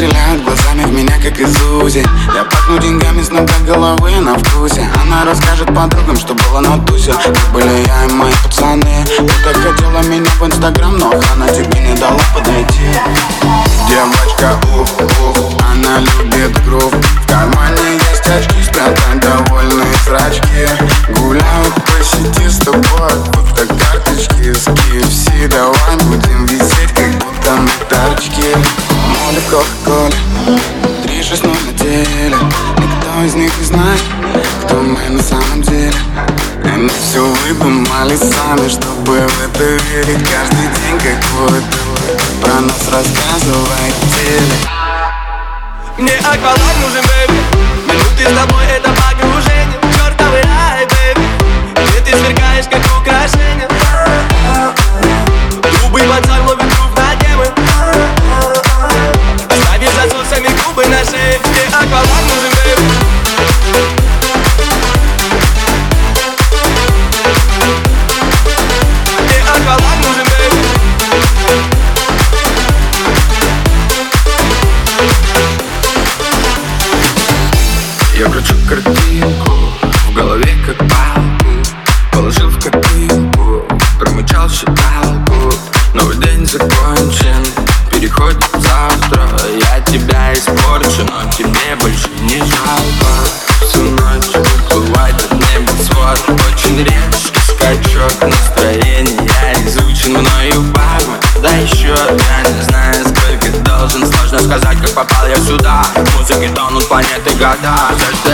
стреляют глазами в меня, как из Я пахну деньгами с ног до головы на вкусе. Она расскажет подругам, что было на тусе. Как были я и мои пацаны. Ты хотела меня в инстаграм, но охрана тебе не дала подойти. Девочка, ух, ух, она любит грув Кока-коле, три шесть ноль на теле Никто из них не знает, кто мы на самом деле. Они все выдумали сами, чтобы в это верить. Каждый день какой-то про нас рассказывает теле. Мне акваланг нужен, бэйби Минуты с тобой не жалко Всю ночь уплывает от неба свод. Очень резкий скачок настроения Изучен мною бармен Да еще я не знаю сколько должен. Сложно сказать как попал я сюда. В музыке тонут планеты года. Все, что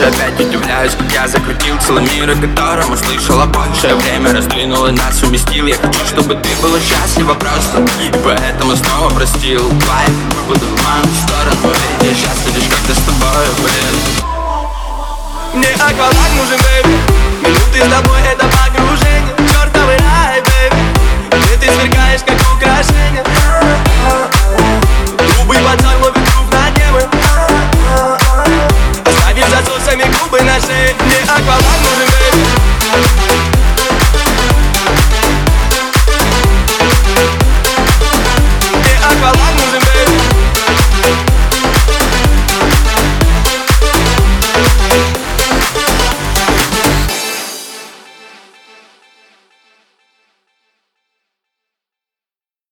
молча Опять удивляюсь, как я закрутил целый мир О котором услышала больше. Время раздвинуло нас, уместил. Я хочу, чтобы ты была счастлива просто. И поэтому снова простил Лайф, буду в мою сторону. Я счастлив лишь когда с тобой, блин Мне акваланг нужен, бэйби. Минуты с тобой это погружение